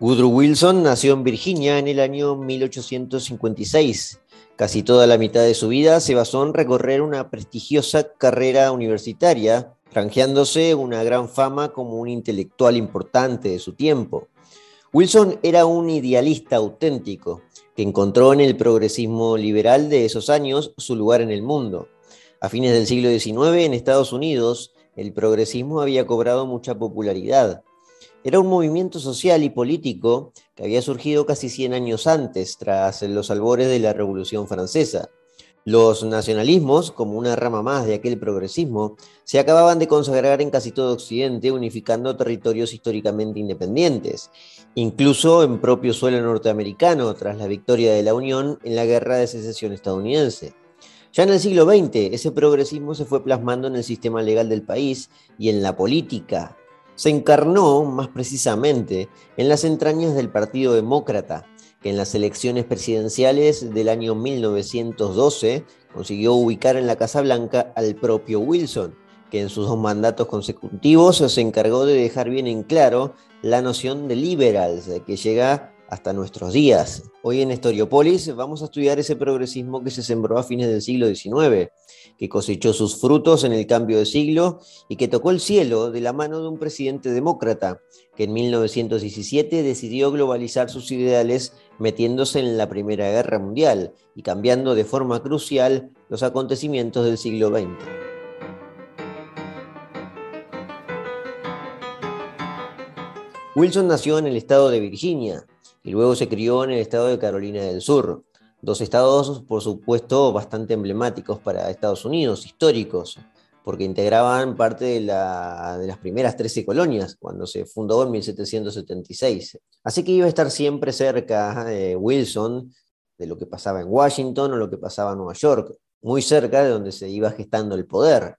Woodrow Wilson nació en Virginia en el año 1856. Casi toda la mitad de su vida se basó en recorrer una prestigiosa carrera universitaria, franjeándose una gran fama como un intelectual importante de su tiempo. Wilson era un idealista auténtico que encontró en el progresismo liberal de esos años su lugar en el mundo. A fines del siglo XIX, en Estados Unidos, el progresismo había cobrado mucha popularidad. Era un movimiento social y político que había surgido casi 100 años antes, tras los albores de la Revolución Francesa. Los nacionalismos, como una rama más de aquel progresismo, se acababan de consagrar en casi todo Occidente, unificando territorios históricamente independientes, incluso en propio suelo norteamericano, tras la victoria de la Unión en la Guerra de Secesión estadounidense. Ya en el siglo XX, ese progresismo se fue plasmando en el sistema legal del país y en la política. Se encarnó, más precisamente, en las entrañas del Partido Demócrata, que en las elecciones presidenciales del año 1912 consiguió ubicar en la Casa Blanca al propio Wilson, que en sus dos mandatos consecutivos se encargó de dejar bien en claro la noción de liberals, que llega hasta nuestros días. Hoy en Historiopolis vamos a estudiar ese progresismo que se sembró a fines del siglo XIX, que cosechó sus frutos en el cambio de siglo y que tocó el cielo de la mano de un presidente demócrata que en 1917 decidió globalizar sus ideales metiéndose en la Primera Guerra Mundial y cambiando de forma crucial los acontecimientos del siglo XX. Wilson nació en el estado de Virginia, y luego se crió en el estado de Carolina del Sur. Dos estados, por supuesto, bastante emblemáticos para Estados Unidos, históricos, porque integraban parte de, las primeras 13 colonias cuando se fundó en 1776. Así que iba a estar siempre cerca de Wilson de lo que pasaba en Washington o lo que pasaba en Nueva York, muy cerca de donde se iba gestando el poder.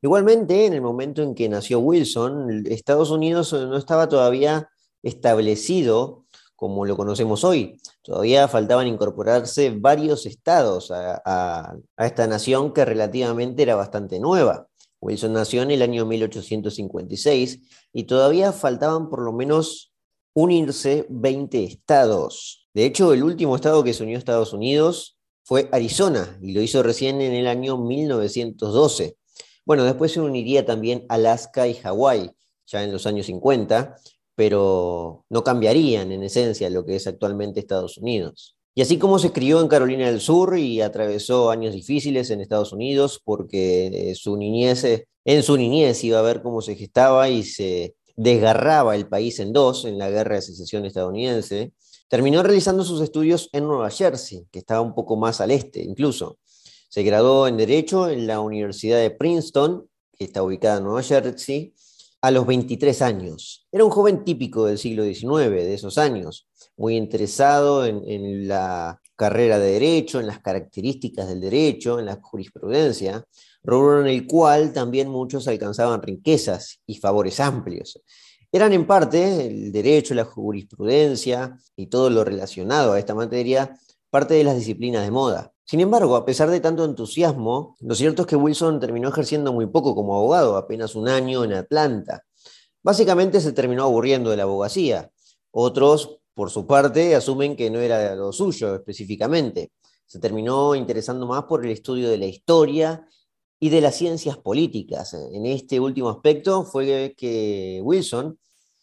Igualmente, en el momento en que nació Wilson, Estados Unidos no estaba todavía establecido como lo conocemos hoy. Todavía faltaban incorporarse varios estados a, esta nación que relativamente era bastante nueva. Wilson nació en el año 1856 y todavía faltaban por lo menos unirse 20 estados. De hecho, el último estado que se unió a Estados Unidos fue Arizona y lo hizo recién en el año 1912. Bueno, después se uniría también Alaska y Hawái, ya en los años 50, pero no cambiarían en esencia lo que es actualmente Estados Unidos. Y así como se crió en Carolina del Sur y atravesó años difíciles en Estados Unidos porque su niñez, en su niñez iba a ver cómo se gestaba y se desgarraba el país en dos en la guerra de secesión estadounidense, terminó realizando sus estudios en Nueva Jersey, que estaba un poco más al este incluso. Se graduó en Derecho en la Universidad de Princeton, que está ubicada en Nueva Jersey, a los 23 años. Era un joven típico del siglo XIX, de esos años, muy interesado en, la carrera de derecho, en las características del derecho, en la jurisprudencia, rubro en el cual también muchos alcanzaban riquezas y favores amplios. Eran en parte el derecho, la jurisprudencia y todo lo relacionado a esta materia parte de las disciplinas de moda. Sin embargo, a pesar de tanto entusiasmo, lo cierto es que Wilson terminó ejerciendo muy poco como abogado, apenas un año en Atlanta. Básicamente se terminó aburriendo de la abogacía. Otros, por su parte, asumen que no era lo suyo específicamente. Se terminó interesando más por el estudio de la historia y de las ciencias políticas. En este último aspecto fue que Wilson,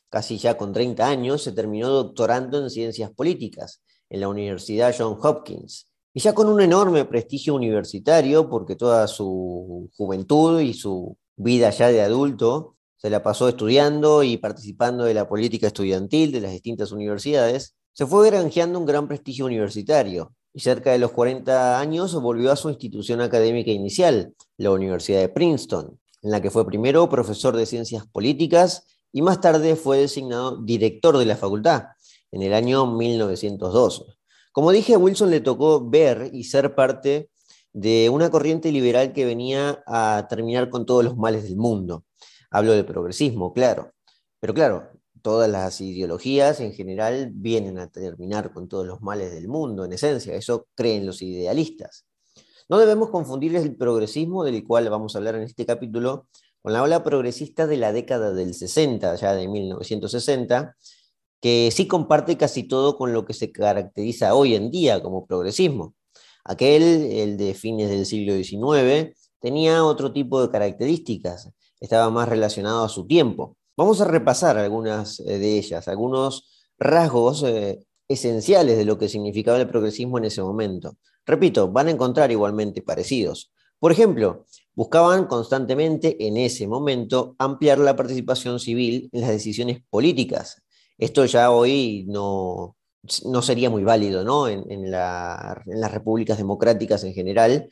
casi ya con 30 años, se terminó doctorando en ciencias políticas en la Universidad Johns Hopkins y ya con un enorme prestigio universitario, porque toda su juventud y su vida ya de adulto se la pasó estudiando y participando de la política estudiantil de las distintas universidades, se fue granjeando un gran prestigio universitario y cerca de los 40 años volvió a su institución académica inicial, la Universidad de Princeton, en la que fue primero profesor de ciencias políticas y más tarde fue designado director de la facultad en el año 1902. Como dije, a Wilson le tocó ver y ser parte de una corriente liberal que venía a terminar con todos los males del mundo. Hablo de progresismo, claro. Pero claro, todas las ideologías en general vienen a terminar con todos los males del mundo, en esencia. Eso creen los idealistas. No debemos confundir el progresismo, del cual vamos a hablar en este capítulo, con la ola progresista de la década del 60, ya de 1960, que sí comparte casi todo con lo que se caracteriza hoy en día como progresismo. Aquel, el de fines del siglo XIX, tenía otro tipo de características, estaba más relacionado a su tiempo. Vamos a repasar algunas eh, de ellas, algunos rasgos eh, esenciales de lo que significaba el progresismo en ese momento. Repito, van a encontrar igualmente parecidos. Por ejemplo, buscaban constantemente en ese momento ampliar la participación civil en las decisiones políticas. Esto ya hoy no, no sería muy válido ¿no? En, las repúblicas democráticas en general.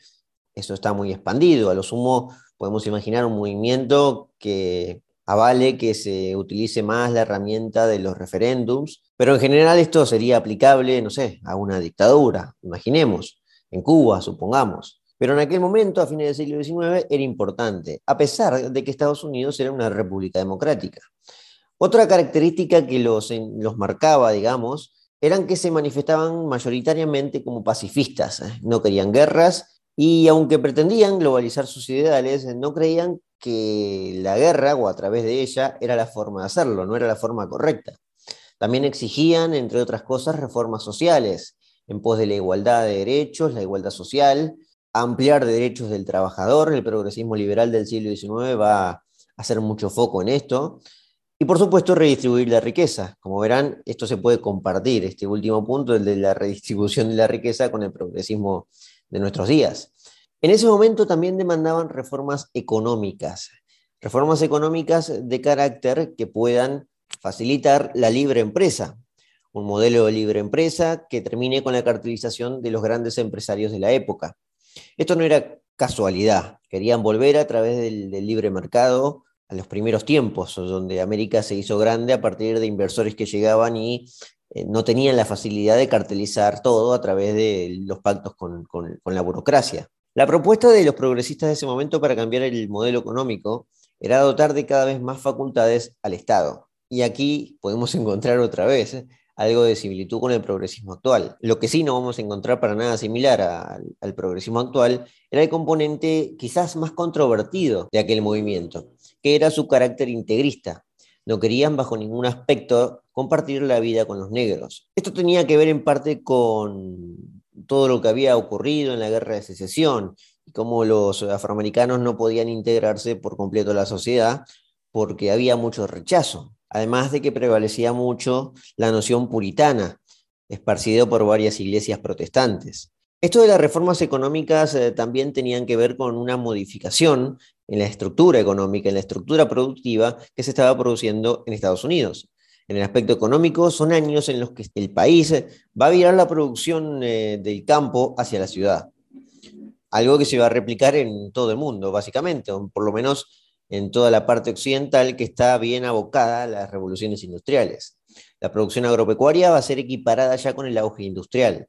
Eso está muy expandido. A lo sumo podemos imaginar un movimiento que avale que se utilice más la herramienta de los referéndums, pero en general esto sería aplicable, no sé, a una dictadura, imaginemos, en Cuba, supongamos. Pero en aquel momento, a fines del siglo XIX, era importante, a pesar de que Estados Unidos era una república democrática. Otra característica que los, los marcaba, digamos, eran que se manifestaban mayoritariamente como pacifistas, ¿eh? no querían guerras y aunque pretendían globalizar sus ideales, no creían que la guerra o a través de ella era la forma de hacerlo, no era la forma correcta. También exigían, entre otras cosas, reformas sociales en pos de la igualdad de derechos, la igualdad social, ampliar derechos del trabajador. El progresismo liberal del siglo XIX va a hacer mucho foco en esto. Y por supuesto, redistribuir la riqueza. Como verán, esto se puede compartir, este último punto, el de la redistribución de la riqueza, con el progresismo de nuestros días. En ese momento también demandaban reformas económicas, reformas económicas de carácter que puedan facilitar la libre empresa, un modelo de libre empresa que termine con la cartelización de los grandes empresarios de la época. Esto no era casualidad, querían volver a través del, del libre mercado a los primeros tiempos, donde América se hizo grande a partir de inversores que llegaban y eh, no tenían la facilidad de cartelizar todo a través de los pactos con, la burocracia. La propuesta de los progresistas de ese momento para cambiar el modelo económico era dotar de cada vez más facultades al Estado. Y aquí podemos encontrar otra vez ¿eh? algo de similitud con el progresismo actual. Lo que sí no vamos a encontrar para nada similar al progresismo actual era el componente quizás más controvertido de aquel movimiento, que era su carácter integrista. No querían bajo ningún aspecto compartir la vida con los negros. Esto tenía que ver en parte con todo lo que había ocurrido en la guerra de secesión y cómo los afroamericanos no podían integrarse por completo a la sociedad porque había mucho rechazo, además de que prevalecía mucho la noción puritana, esparcida por varias iglesias protestantes. Esto de las reformas económicas eh, también tenían que ver con una modificación en la estructura económica, en la estructura productiva que se estaba produciendo en Estados Unidos en el aspecto económico, son años en los que el país va a virar la producción eh, del campo hacia la ciudad. Algo que se va a replicar en todo el mundo, básicamente, o por lo menos en toda la parte occidental que está bien abocada a las revoluciones industriales. La producción agropecuaria va a ser equiparada ya con el auge industrial.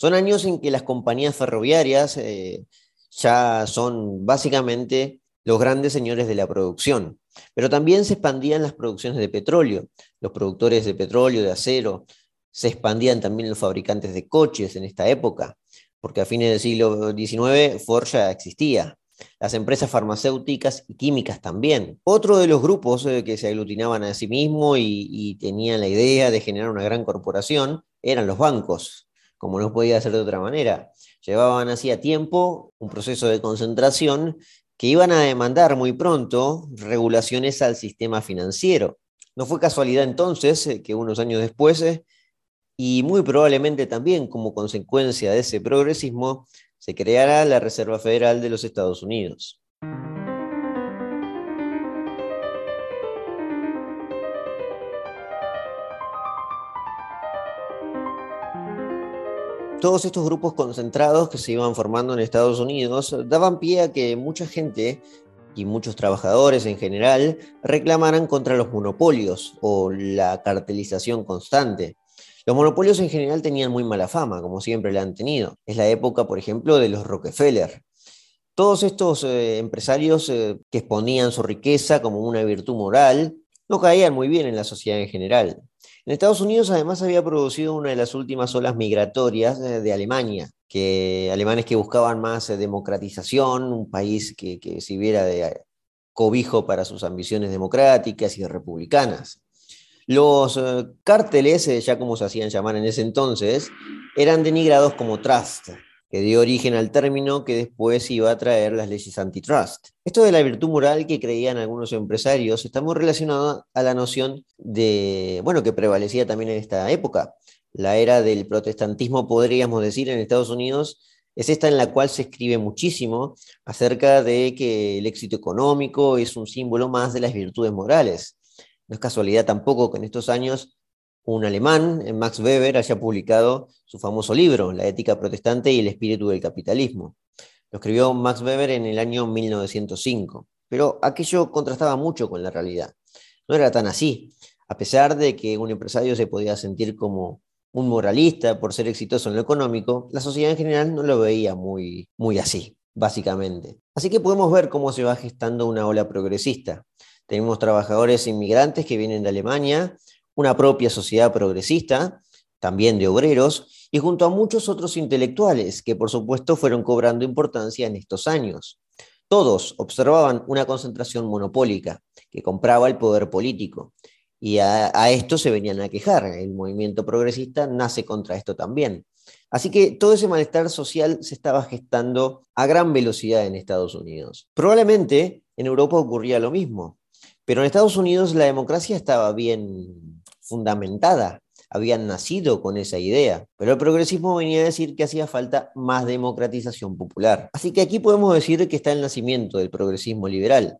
Son años en que las compañías ferroviarias eh, ya son básicamente los grandes señores de la producción. Pero también se expandían las producciones de petróleo, los productores de petróleo, de acero, se expandían también los fabricantes de coches en esta época, porque a fines del siglo XIX Ford ya existía. Las empresas farmacéuticas y químicas también. Otro de los grupos eh, que se aglutinaban a sí mismos y, y tenían la idea de generar una gran corporación eran los bancos, como no podía ser de otra manera. Llevaban hacía tiempo un proceso de concentración que iban a demandar muy pronto regulaciones al sistema financiero. No fue casualidad entonces eh, que unos años después, eh, y muy probablemente también como consecuencia de ese progresismo, se creara la Reserva Federal de los Estados Unidos. Todos estos grupos concentrados que se iban formando en Estados Unidos daban pie a que mucha gente y muchos trabajadores en general reclamaran contra los monopolios o la cartelización constante. Los monopolios en general tenían muy mala fama, como siempre la han tenido. Es la época, por ejemplo, de los Rockefeller. Todos estos eh, empresarios eh, que exponían su riqueza como una virtud moral no caían muy bien en la sociedad en general. En Estados Unidos además había producido una de las últimas olas migratorias eh, de Alemania, que alemanes que buscaban más eh, democratización, un país que, que sirviera de eh, cobijo para sus ambiciones democráticas y republicanas. Los cárteles, ya como se hacían llamar en ese entonces, eran denigrados como trust, que dio origen al término que después iba a traer las leyes antitrust. Esto de la virtud moral que creían algunos empresarios está muy relacionado a la noción de, bueno, que prevalecía también en esta época. La era del protestantismo, podríamos decir, en Estados Unidos, es esta en la cual se escribe muchísimo acerca de que el éxito económico es un símbolo más de las virtudes morales. No es casualidad tampoco que en estos años un alemán, Max Weber, haya publicado su famoso libro, La ética protestante y el espíritu del capitalismo. Lo escribió Max Weber en el año 1905, pero aquello contrastaba mucho con la realidad. No era tan así, a pesar de que un empresario se podía sentir como un moralista por ser exitoso en lo económico, la sociedad en general no lo veía muy, muy así, básicamente. Así que podemos ver cómo se va gestando una ola progresista. Tenemos trabajadores inmigrantes que vienen de Alemania, una propia sociedad progresista, también de obreros, y junto a muchos otros intelectuales que por supuesto fueron cobrando importancia en estos años. Todos observaban una concentración monopólica que compraba el poder político, y a, esto se venían a quejar. El movimiento progresista nace contra esto también. Así que todo ese malestar social se estaba gestando a gran velocidad en Estados Unidos. Probablemente en Europa ocurría lo mismo, pero en Estados Unidos la democracia estaba bien fundamentada, habían nacido con esa idea, pero el progresismo venía a decir que hacía falta más democratización popular. Así que aquí podemos decir que está el nacimiento del progresismo liberal,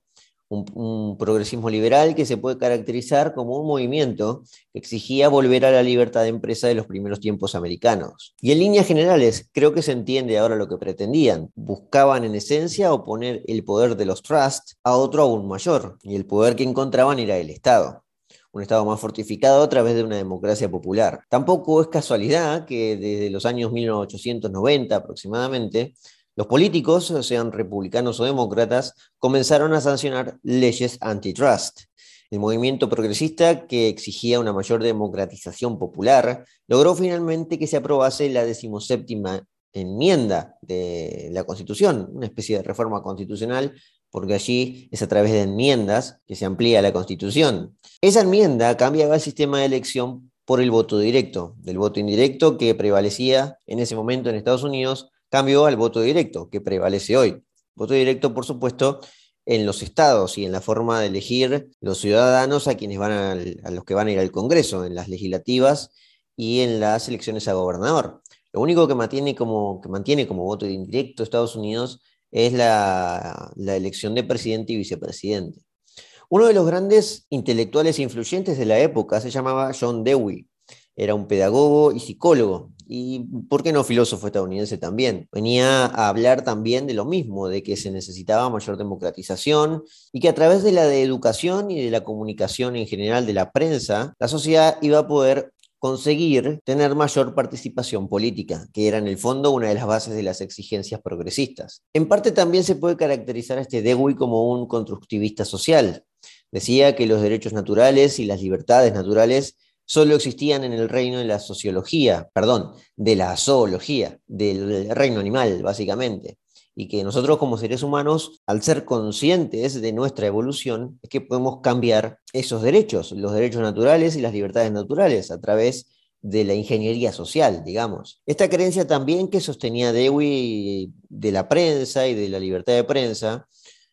un, progresismo liberal que se puede caracterizar como un movimiento que exigía volver a la libertad de empresa de los primeros tiempos americanos. Y en líneas generales, creo que se entiende ahora lo que pretendían. Buscaban en esencia oponer el poder de los trusts a otro aún mayor, y el poder que encontraban era el Estado un Estado más fortificado a través de una democracia popular. Tampoco es casualidad que desde los años 1890 aproximadamente, los políticos, sean republicanos o demócratas, comenzaron a sancionar leyes antitrust. El movimiento progresista, que exigía una mayor democratización popular, logró finalmente que se aprobase la decimoséptima enmienda de la Constitución, una especie de reforma constitucional, porque allí es a través de enmiendas que se amplía la Constitución. Esa enmienda cambiaba el sistema de elección por el voto directo, del voto indirecto que prevalecía en ese momento en Estados Unidos Cambio al voto directo, que prevalece hoy. Voto directo, por supuesto, en los estados y en la forma de elegir los ciudadanos a quienes van a, los que van a ir al Congreso, en las legislativas y en las elecciones a gobernador. Lo único que mantiene como, que mantiene como voto indirecto Estados Unidos es la, elección de presidente y vicepresidente. Uno de los grandes intelectuales influyentes de la época se llamaba John Dewey. Era un pedagogo y psicólogo, y por qué no filósofo estadounidense también. Venía a hablar también de lo mismo, de que se necesitaba mayor democratización y que a través de la educación y de la comunicación en general de la prensa, la sociedad iba a poder conseguir tener mayor participación política, que era en el fondo una de las bases de las exigencias progresistas. En parte también se puede caracterizar a este Dewey como un constructivista social. Decía que los derechos naturales y las libertades naturales solo existían en el reino de la sociología, perdón, de la zoología, del reino animal, básicamente. Y que nosotros como seres humanos, al ser conscientes de nuestra evolución, es que podemos cambiar esos derechos, los derechos naturales y las libertades naturales, a través de la ingeniería social, digamos. Esta creencia también que sostenía Dewey de la prensa y de la libertad de prensa,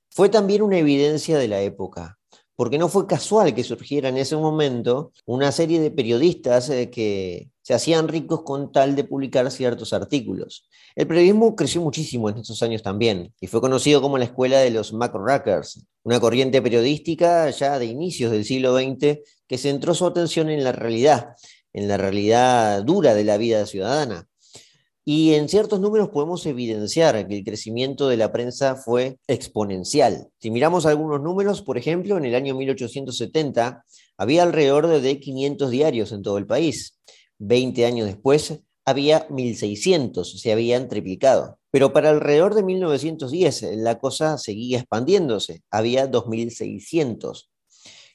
fue también una evidencia de la época porque no fue casual que surgiera en ese momento una serie de periodistas eh, que se hacían ricos con tal de publicar ciertos artículos. El periodismo creció muchísimo en estos años también y fue conocido como la escuela de los McRackers, una corriente periodística ya de inicios del siglo XX que centró su atención en la realidad, en la realidad dura de la vida ciudadana. Y en ciertos números podemos evidenciar que el crecimiento de la prensa fue exponencial. Si miramos algunos números, por ejemplo, en el año 1870 había alrededor de 500 diarios en todo el país. Veinte años después había 1.600, se habían triplicado. Pero para alrededor de 1910 la cosa seguía expandiéndose, había 2.600.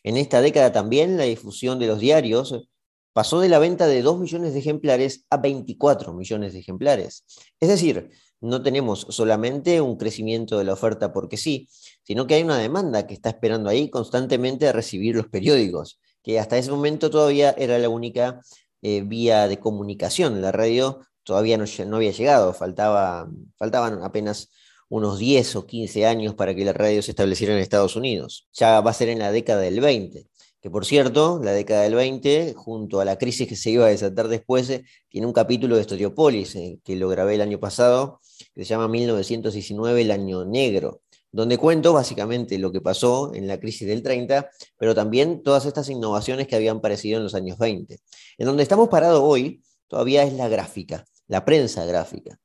En esta década también la difusión de los diarios pasó de la venta de 2 millones de ejemplares a 24 millones de ejemplares. Es decir, no tenemos solamente un crecimiento de la oferta porque sí, sino que hay una demanda que está esperando ahí constantemente a recibir los periódicos. que hasta ese momento todavía era la única eh, vía de comunicación. La radio todavía no, había llegado, faltaba, faltaban apenas unos 10 o 15 años para que la radio se estableciera en Estados Unidos. Ya va a ser en la década del 20 que por cierto, la década del 20, junto a la crisis que se iba a desatar después, eh, tiene un capítulo de Storiopolis, eh, que lo grabé el año pasado, que se llama 1919, el año negro, donde cuento básicamente lo que pasó en la crisis del 30, pero también todas estas innovaciones que habían aparecido en los años 20. En donde estamos parados hoy todavía es la gráfica, la prensa gráfica.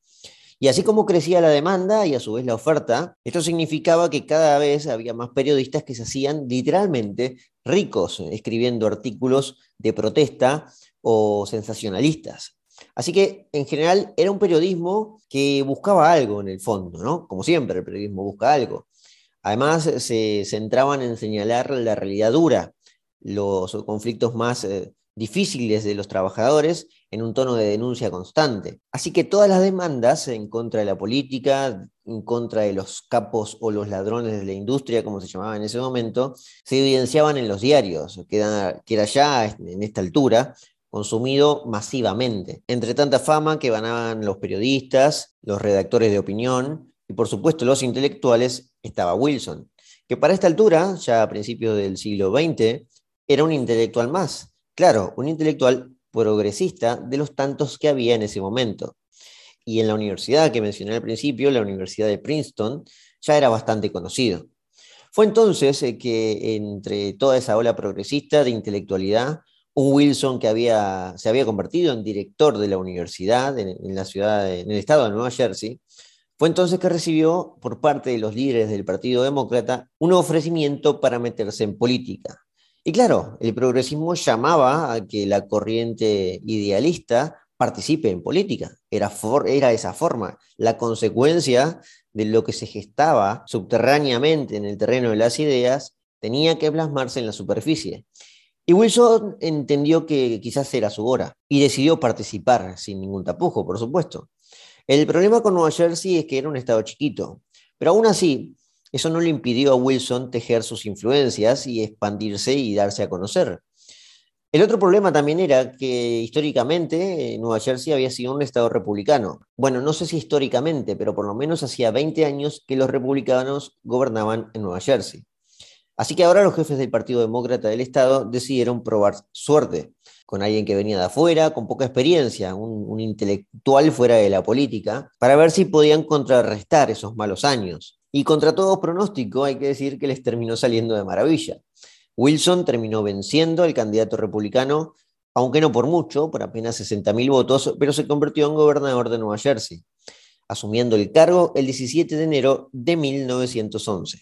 Y así como crecía la demanda y a su vez la oferta, esto significaba que cada vez había más periodistas que se hacían literalmente ricos escribiendo artículos de protesta o sensacionalistas. Así que en general era un periodismo que buscaba algo en el fondo, ¿no? Como siempre, el periodismo busca algo. Además, se centraban en señalar la realidad dura, los conflictos más eh, difíciles de los trabajadores en un tono de denuncia constante. Así que todas las demandas en contra de la política, en contra de los capos o los ladrones de la industria, como se llamaba en ese momento, se evidenciaban en los diarios, que era, ya en esta altura consumido masivamente. Entre tanta fama que ganaban los periodistas, los redactores de opinión y por supuesto los intelectuales, estaba Wilson, que para esta altura, ya a principios del siglo XX, era un intelectual más. Claro, un intelectual progresista de los tantos que había en ese momento. Y en la universidad que mencioné al principio, la Universidad de Princeton, ya era bastante conocido. Fue entonces eh, que entre toda esa ola progresista de intelectualidad, un Wilson que había, se había convertido en director de la universidad en, la ciudad, en el estado de Nueva Jersey, fue entonces que recibió por parte de los líderes del Partido Demócrata un ofrecimiento para meterse en política. Y claro, el progresismo llamaba a que la corriente idealista participe en política. Era, esa forma, la consecuencia de lo que se gestaba subterráneamente en el terreno de las ideas tenía que plasmarse en la superficie. Y Wilson entendió que quizás era su hora y decidió participar sin ningún tapujo, por supuesto. El problema con Nueva Jersey es que era un estado chiquito, pero aún así eso no le impidió a Wilson tejer sus influencias y expandirse y darse a conocer. El otro problema también era que históricamente eh, Nueva Jersey había sido un estado republicano. Bueno, no sé si históricamente, pero por lo menos hacía 20 años que los republicanos gobernaban en Nueva Jersey. Así que ahora los jefes del Partido Demócrata del Estado decidieron probar suerte con alguien que venía de afuera, con poca experiencia, un, un intelectual fuera de la política, para ver si podían contrarrestar esos malos años. Y contra todo pronóstico, hay que decir que les terminó saliendo de maravilla. Wilson terminó venciendo al candidato republicano, aunque no por mucho, por apenas 60.000 votos, pero se convirtió en gobernador de Nueva Jersey, asumiendo el cargo el 17 de enero de 1911.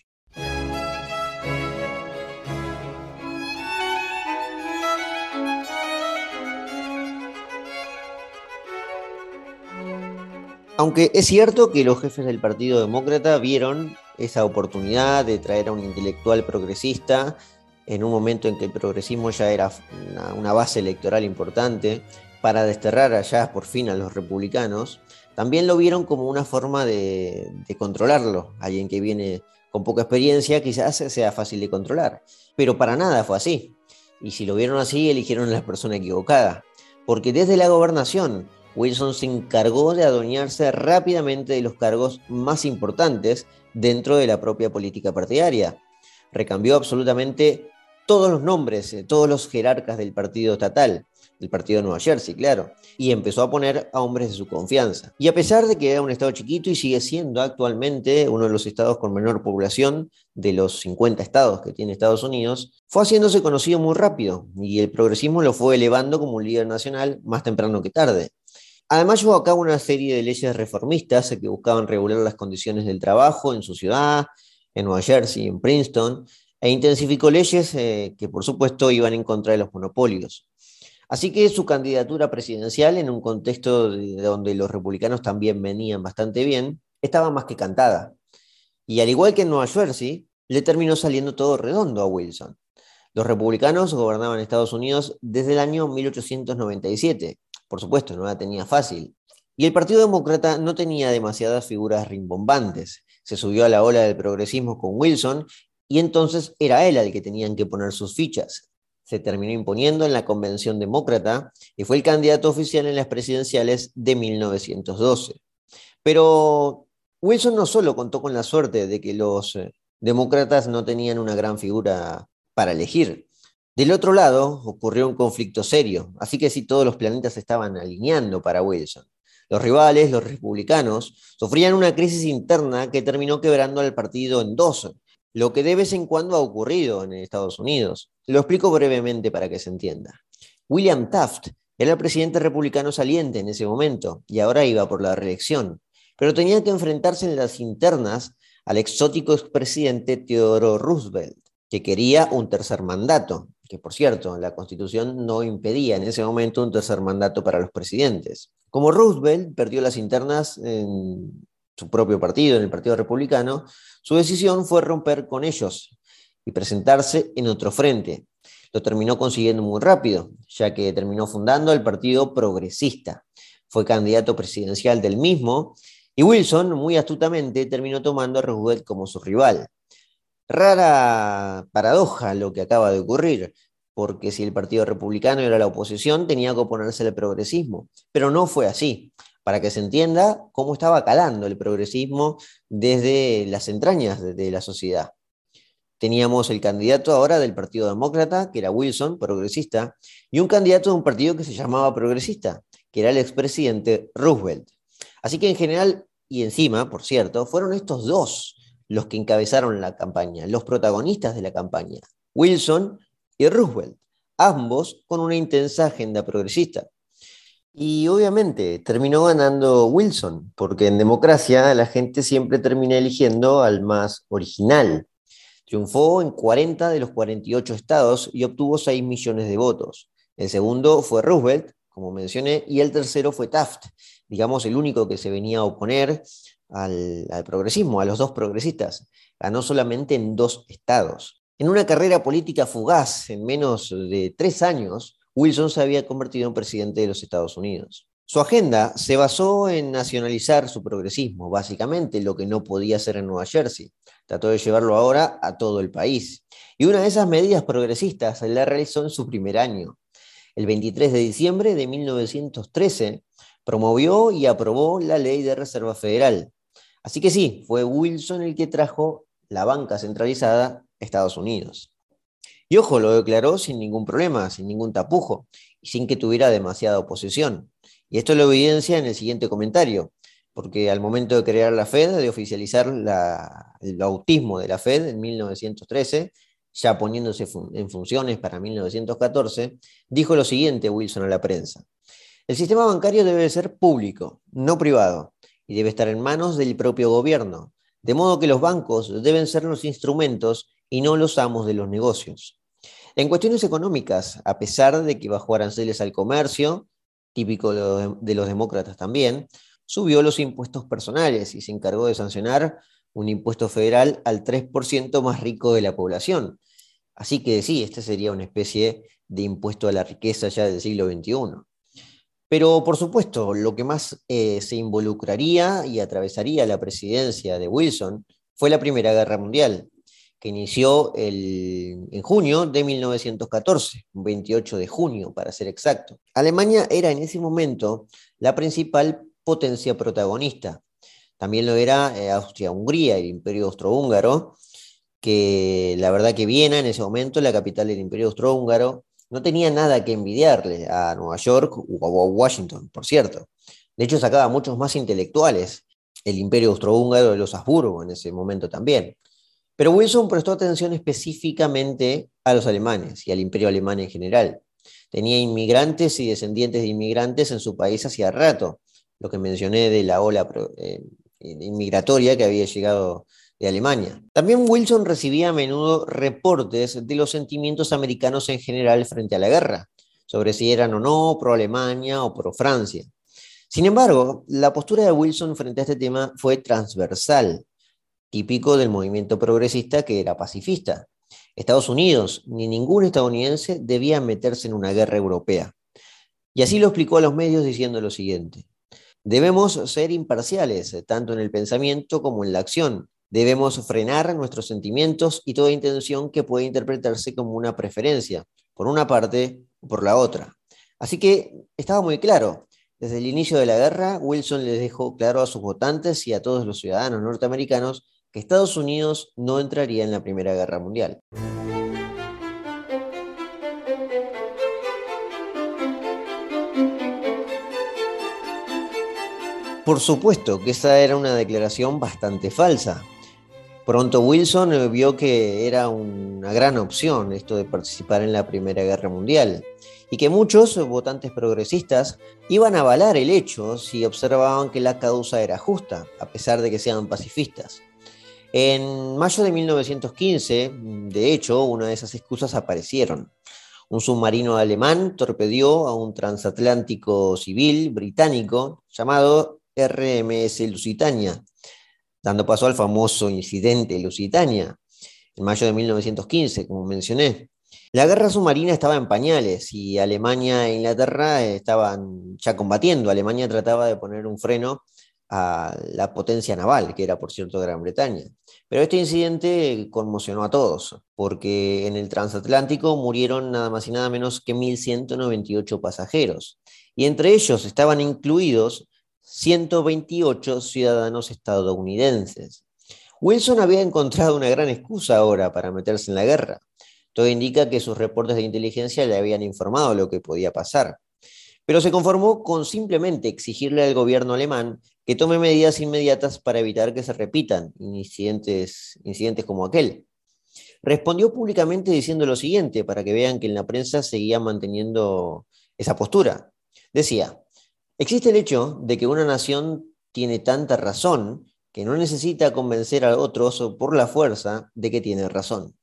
Aunque es cierto que los jefes del Partido Demócrata vieron esa oportunidad de traer a un intelectual progresista en un momento en que el progresismo ya era una, base electoral importante para desterrar allá por fin a los republicanos, también lo vieron como una forma de, de controlarlo. Alguien que viene con poca experiencia quizás sea fácil de controlar, pero para nada fue así. Y si lo vieron así, eligieron a la persona equivocada, porque desde la gobernación Wilson se encargó de adueñarse rápidamente de los cargos más importantes dentro de la propia política partidaria. Recambió absolutamente todos los nombres, todos los jerarcas del partido estatal, del partido de Nueva Jersey, claro, y empezó a poner a hombres de su confianza. Y a pesar de que era un estado chiquito y sigue siendo actualmente uno de los estados con menor población de los 50 estados que tiene Estados Unidos, fue haciéndose conocido muy rápido y el progresismo lo fue elevando como un líder nacional más temprano que tarde. Además llevó a cabo una serie de leyes reformistas que buscaban regular las condiciones del trabajo en su ciudad, en Nueva Jersey, en Princeton, e intensificó leyes eh, que por supuesto iban en contra de los monopolios. Así que su candidatura presidencial, en un contexto donde los republicanos también venían bastante bien, estaba más que cantada. Y al igual que en Nueva Jersey, le terminó saliendo todo redondo a Wilson. Los republicanos gobernaban Estados Unidos desde el año 1897 por supuesto, no la tenía fácil. Y el Partido Demócrata no tenía demasiadas figuras rimbombantes. Se subió a la ola del progresismo con Wilson y entonces era él al que tenían que poner sus fichas. se terminó imponiendo en la Convención Demócrata y fue el candidato oficial en las presidenciales de 1912. Pero Wilson no solo contó con la suerte de que los eh, demócratas no tenían una gran figura para elegir. Del otro lado ocurrió un conflicto serio, así que sí todos los planetas estaban alineando para Wilson. Los rivales, los republicanos, sufrían una crisis interna que terminó quebrando al partido en dos, lo que de vez en cuando ha ocurrido en Estados Unidos. Lo explico brevemente para que se entienda. William Taft era el presidente republicano saliente en ese momento y ahora iba por la reelección, pero tenía que enfrentarse en las internas al exótico expresidente Theodore Roosevelt, que quería un tercer mandato, que por cierto, la constitución no impedía en ese momento un tercer mandato para los presidentes. Como Roosevelt perdió las internas en su propio partido, en el Partido Republicano, su decisión fue romper con ellos y presentarse en otro frente. Lo terminó consiguiendo muy rápido, ya que terminó fundando el Partido Progresista. Fue candidato presidencial del mismo y Wilson, muy astutamente, terminó tomando a Roosevelt como su rival. Rara paradoja lo que acaba de ocurrir, porque si el Partido Republicano era la oposición, tenía que oponerse al progresismo, pero no fue así para que se entienda cómo estaba calando el progresismo desde las entrañas de, la sociedad. Teníamos el candidato ahora del Partido Demócrata, que era Wilson, progresista, y un candidato de un partido que se llamaba progresista, que era el expresidente Roosevelt. Así que en general, y encima, por cierto, fueron estos dos los que encabezaron la campaña, los protagonistas de la campaña, Wilson y Roosevelt, ambos con una intensa agenda progresista. Y obviamente terminó ganando Wilson, porque en democracia la gente siempre termina eligiendo al más original. Triunfó en 40 de los 48 estados y obtuvo 6 millones de votos. El segundo fue Roosevelt, como mencioné, y el tercero fue Taft, digamos el único que se venía a oponer al, progresismo, a los dos progresistas. Ganó solamente en dos estados. En una carrera política fugaz, en menos de tres años, Wilson se había convertido en presidente de los Estados Unidos. Su agenda se basó en nacionalizar su progresismo, básicamente lo que no podía hacer en Nueva Jersey. Trató de llevarlo ahora a todo el país. Y una de esas medidas progresistas la realizó en su primer año. El 23 de diciembre de 1913 promovió y aprobó la ley de Reserva Federal. Así que sí, fue Wilson el que trajo la banca centralizada a Estados Unidos. Y ojo, lo declaró sin ningún problema, sin ningún tapujo y sin que tuviera demasiada oposición. Y esto lo evidencia en el siguiente comentario, porque al momento de crear la Fed, de oficializar el bautismo de la Fed en 1913, ya poniéndose en funciones para 1914, dijo lo siguiente Wilson a la prensa. El sistema bancario debe ser público, no privado, y debe estar en manos del propio gobierno, de modo que los bancos deben ser los instrumentos y no los amos de los negocios. En cuestiones económicas, a pesar de que bajó aranceles al comercio, típico de los demócratas también, subió los impuestos personales y se encargó de sancionar un impuesto federal al 3% más rico de la población. Así que sí, este sería una especie de impuesto a la riqueza ya del siglo XXI. Pero por supuesto, lo que más eh, se involucraría y atravesaría la presidencia de Wilson fue la Primera Guerra Mundial, que inició en junio de 1914, 28 de junio para ser exacto. Alemania era en ese momento la principal potencia protagonista. También lo era eh, Austria-Hungría, el imperio austrohúngaro, que la verdad que Viena en ese momento, la capital del imperio austrohúngaro, no tenía nada que envidiarle a Nueva York o a Washington, por cierto. De hecho, sacaba muchos más intelectuales el imperio austrohúngaro de los Habsburgo en ese momento también. Pero Wilson prestó atención específicamente a los alemanes y al imperio alemán en general. Tenía inmigrantes y descendientes de inmigrantes en su país hacía rato, lo que mencioné de la ola eh, inmigratoria que había llegado de Alemania. También Wilson recibía a menudo reportes de los sentimientos americanos en general frente a la guerra, sobre si eran o no pro Alemania o pro Francia. Sin embargo, la postura de Wilson frente a este tema fue transversal típico del movimiento progresista que era pacifista. Estados Unidos ni ningún estadounidense debía meterse en una guerra europea. Y así lo explicó a los medios diciendo lo siguiente. Debemos ser imparciales, tanto en el pensamiento como en la acción. Debemos frenar nuestros sentimientos y toda intención que pueda interpretarse como una preferencia. por una parte o por la otra. Así que estaba muy claro. Desde el inicio de la guerra, Wilson les dejó claro a sus votantes y a todos los ciudadanos norteamericanos que Estados Unidos no entraría en la Primera Guerra Mundial. Por supuesto que esa era una declaración bastante falsa. Pronto Wilson vio que era una gran opción esto de participar en la Primera Guerra Mundial y que muchos votantes progresistas iban a avalar el hecho si observaban que la causa era justa, a pesar de que sean pacifistas. En mayo de 1915, de hecho, una de esas excusas aparecieron. Un submarino alemán torpedió a un transatlántico civil británico llamado RMS Lusitania, dando paso al famoso incidente Lusitania, en mayo de 1915, como mencioné. La guerra submarina estaba en pañales y Alemania e Inglaterra estaban ya combatiendo. Alemania trataba de poner un freno a la potencia naval, que era por cierto Gran Bretaña. Pero este incidente conmocionó a todos, porque en el transatlántico murieron nada más y nada menos que 1.198 pasajeros, y entre ellos estaban incluidos 128 ciudadanos estadounidenses. Wilson había encontrado una gran excusa ahora para meterse en la guerra. Todo indica que sus reportes de inteligencia le habían informado lo que podía pasar. Pero se conformó con simplemente exigirle al gobierno alemán que tome medidas inmediatas para evitar que se repitan incidentes, incidentes como aquel. Respondió públicamente diciendo lo siguiente, para que vean que en la prensa seguía manteniendo esa postura. Decía, Existe el hecho de que una nación tiene tanta razón que no necesita convencer a otros por la fuerza de que tiene razón.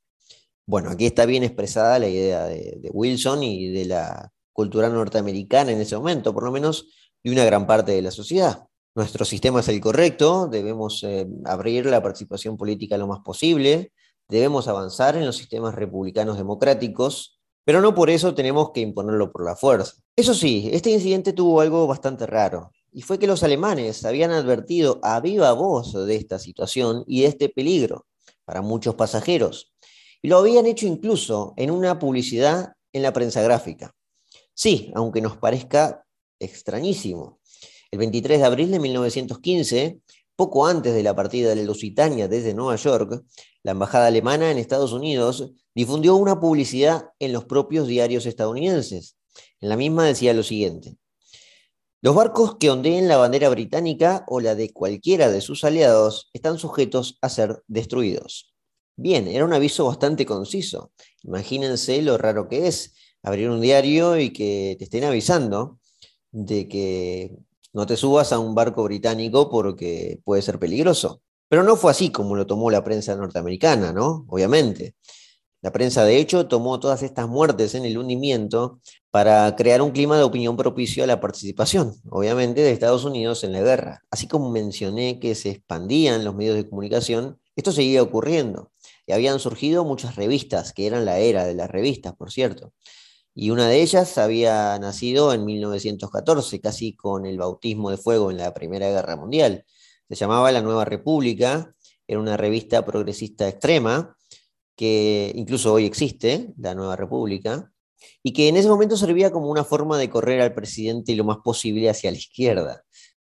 Bueno, aquí está bien expresada la idea de, Wilson y de la cultura norteamericana en ese momento, por lo menos de una gran parte de la sociedad. Nuestro sistema es el correcto, debemos eh, abrir la participación política lo más posible, debemos avanzar en los sistemas republicanos democráticos, pero no por eso tenemos que imponerlo por la fuerza. Eso sí, este incidente tuvo algo bastante raro, y fue que los alemanes habían advertido a viva voz de esta situación y de este peligro para muchos pasajeros, y lo habían hecho incluso en una publicidad en la prensa gráfica. Sí, aunque nos parezca extrañísimo. El 23 de abril de 1915, poco antes de la partida de la Lusitania desde Nueva York, la embajada alemana en Estados Unidos difundió una publicidad en los propios diarios estadounidenses, en la misma decía lo siguiente. Los barcos que ondeen la bandera británica o la de cualquiera de sus aliados están sujetos a ser destruidos. Bien, era un aviso bastante conciso. Imagínense lo raro que es abrir un diario y que te estén avisando de que no te subas a un barco británico porque puede ser peligroso. Pero no fue así como lo tomó la prensa norteamericana, ¿no? Obviamente. La prensa, de hecho, tomó todas estas muertes en el hundimiento para crear un clima de opinión propicio a la participación, obviamente, de Estados Unidos en la guerra. Así como mencioné que se expandían los medios de comunicación, esto seguía ocurriendo. Y habían surgido muchas revistas, que eran la era de las revistas, por cierto. Y una de ellas había nacido en 1914, casi con el bautismo de fuego en la Primera Guerra Mundial. Se llamaba La Nueva República, era una revista progresista extrema, que incluso hoy existe, la Nueva República, y que en ese momento servía como una forma de correr al presidente lo más posible hacia la izquierda.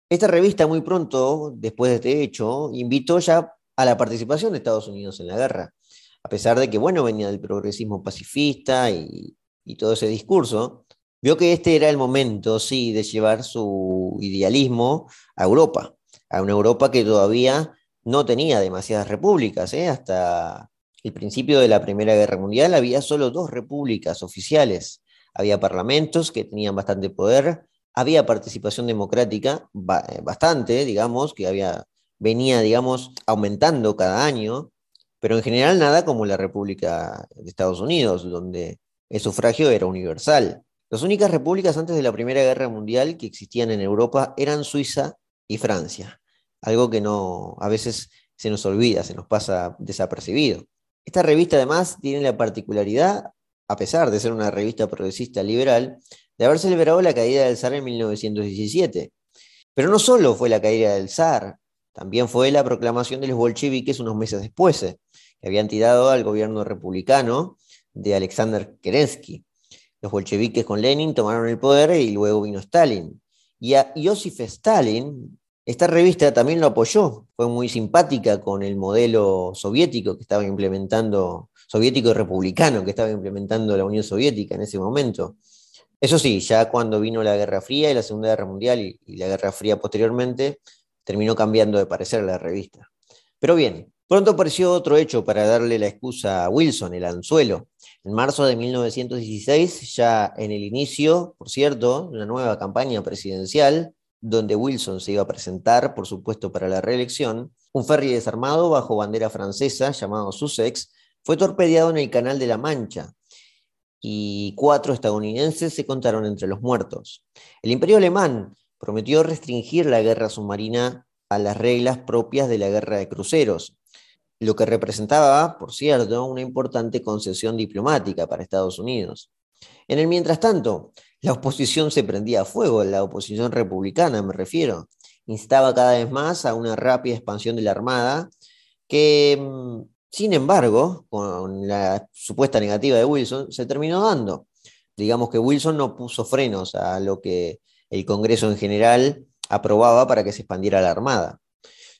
Esta revista muy pronto, después de este hecho, invitó ya a la participación de Estados Unidos en la guerra, a pesar de que, bueno, venía del progresismo pacifista y, y todo ese discurso, vio que este era el momento, sí, de llevar su idealismo a Europa, a una Europa que todavía no tenía demasiadas repúblicas, ¿eh? hasta el principio de la Primera Guerra Mundial había solo dos repúblicas oficiales. Había parlamentos que tenían bastante poder, había participación democrática eh, bastante, digamos, que había, venía, digamos, aumentando cada año, pero en general nada como la República de Estados Unidos, donde el sufragio era universal. Las únicas repúblicas antes de la Primera Guerra Mundial que existían en Europa eran Suiza y Francia, algo que no a veces se nos olvida, se nos pasa desapercibido. Esta revista además tiene la particularidad, a pesar de ser una revista progresista liberal, de haber celebrado la caída del zar en 1917. Pero no solo fue la caída del zar, también fue la proclamación de los bolcheviques unos meses después, eh, que habían tirado al gobierno republicano de Alexander Kerensky. Los bolcheviques con Lenin tomaron el poder y luego vino Stalin. Y a Joseph Stalin, esta revista también lo apoyó, fue muy simpática con el modelo soviético que estaba implementando, soviético y republicano que estaba implementando la Unión Soviética en ese momento. Eso sí, ya cuando vino la Guerra Fría y la Segunda Guerra Mundial y, y la Guerra Fría posteriormente, terminó cambiando de parecer la revista. Pero bien, pronto apareció otro hecho para darle la excusa a Wilson, el anzuelo. En marzo de 1916, ya en el inicio, por cierto, una nueva campaña presidencial, donde Wilson se iba a presentar, por supuesto, para la reelección, un ferry desarmado bajo bandera francesa llamado Sussex fue torpedeado en el Canal de la Mancha y cuatro estadounidenses se contaron entre los muertos. El imperio alemán prometió restringir la guerra submarina a las reglas propias de la guerra de cruceros, lo que representaba, por cierto, una importante concesión diplomática para Estados Unidos. En el mientras tanto, la oposición se prendía a fuego, la oposición republicana me refiero, instaba cada vez más a una rápida expansión de la Armada, que, mm, sin embargo, con la supuesta negativa de Wilson, se terminó dando. Digamos que Wilson no puso frenos a lo que el Congreso en general aprobaba para que se expandiera la Armada.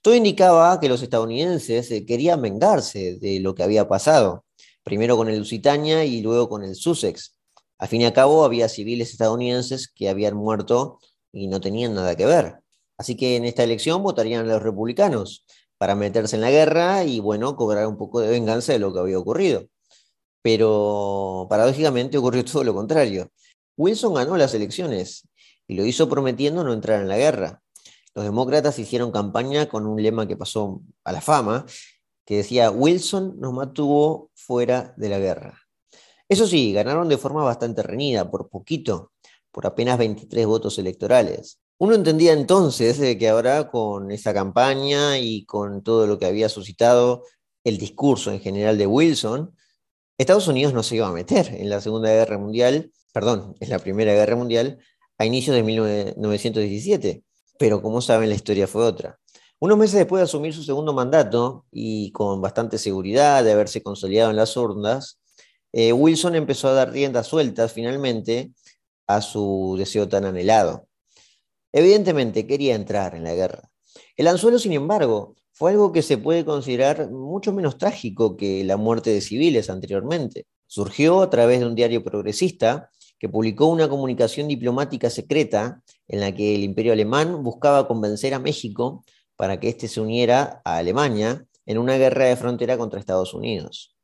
Todo indicaba que los estadounidenses eh, querían vengarse de lo que había pasado, primero con el Lusitania y luego con el Sussex. Al fin y al cabo había civiles estadounidenses que habían muerto y no tenían nada que ver. Así que en esta elección votarían los republicanos para meterse en la guerra y, bueno, cobrar un poco de venganza de lo que había ocurrido. Pero paradójicamente ocurrió todo lo contrario. Wilson ganó las elecciones y lo hizo prometiendo no entrar en la guerra los demócratas hicieron campaña con un lema que pasó a la fama, que decía, Wilson nos mantuvo fuera de la guerra. Eso sí, ganaron de forma bastante reñida, por poquito, por apenas 23 votos electorales. Uno entendía entonces que ahora con esa campaña y con todo lo que había suscitado el discurso en general de Wilson, Estados Unidos no se iba a meter en la Segunda Guerra Mundial, perdón, en la Primera Guerra Mundial a inicios de 1917 pero como saben, la historia fue otra. Unos meses después de asumir su segundo mandato y con bastante seguridad de haberse consolidado en las urnas, eh, Wilson empezó a dar riendas sueltas finalmente a su deseo tan anhelado. Evidentemente quería entrar en la guerra. El anzuelo, sin embargo, fue algo que se puede considerar mucho menos trágico que la muerte de civiles anteriormente. Surgió a través de un diario progresista que publicó una comunicación diplomática secreta en la que el imperio alemán buscaba convencer a México para que éste se uniera a Alemania en una guerra de frontera contra Estados Unidos.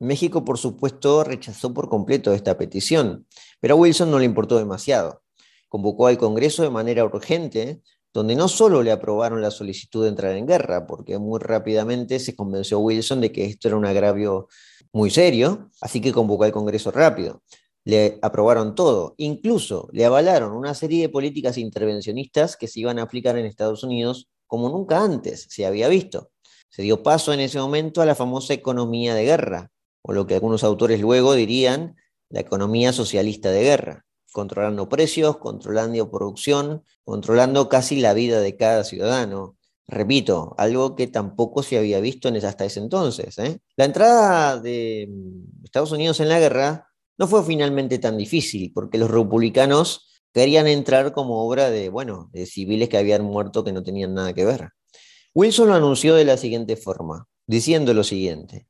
México, por supuesto, rechazó por completo esta petición, pero a Wilson no le importó demasiado. Convocó al Congreso de manera urgente, donde no solo le aprobaron la solicitud de entrar en guerra, porque muy rápidamente se convenció Wilson de que esto era un agravio muy serio, así que convocó al Congreso rápido le aprobaron todo. Incluso le avalaron una serie de políticas intervencionistas que se iban a aplicar en Estados Unidos como nunca antes se había visto. Se dio paso en ese momento a la famosa economía de guerra, o lo que algunos autores luego dirían la economía socialista de guerra, controlando precios, controlando producción, controlando casi la vida de cada ciudadano. Repito, algo que tampoco se había visto hasta ese entonces. ¿eh? La entrada de Estados Unidos en la guerra no fue finalmente tan difícil, porque los republicanos querían entrar como obra de, bueno, de civiles que habían muerto que no tenían nada que ver. Wilson lo anunció de la siguiente forma, diciendo lo siguiente,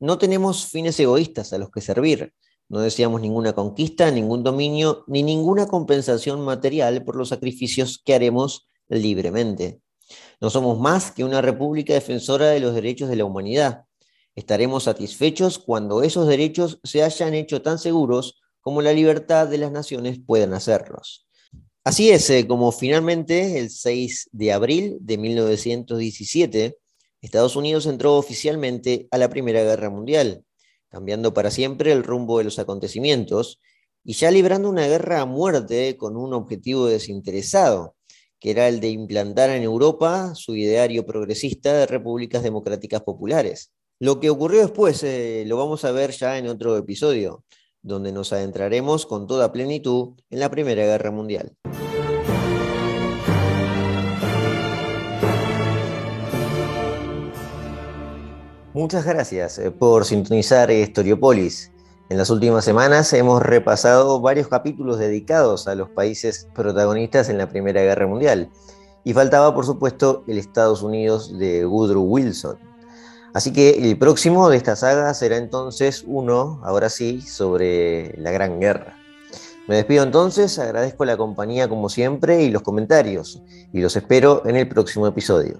no tenemos fines egoístas a los que servir, no deseamos ninguna conquista, ningún dominio, ni ninguna compensación material por los sacrificios que haremos libremente. No somos más que una república defensora de los derechos de la humanidad, Estaremos satisfechos cuando esos derechos se hayan hecho tan seguros como la libertad de las naciones puedan hacerlos. Así es, eh, como finalmente el 6 de abril de 1917, Estados Unidos entró oficialmente a la Primera Guerra Mundial, cambiando para siempre el rumbo de los acontecimientos y ya librando una guerra a muerte con un objetivo desinteresado, que era el de implantar en Europa su ideario progresista de repúblicas democráticas populares. Lo que ocurrió después eh, lo vamos a ver ya en otro episodio, donde nos adentraremos con toda plenitud en la Primera Guerra Mundial. Muchas gracias eh, por sintonizar Historiopolis. En las últimas semanas hemos repasado varios capítulos dedicados a los países protagonistas en la Primera Guerra Mundial. Y faltaba, por supuesto, el Estados Unidos de Woodrow Wilson. Así que el próximo de esta saga será entonces uno, ahora sí, sobre la Gran Guerra. Me despido entonces, agradezco la compañía como siempre y los comentarios, y los espero en el próximo episodio.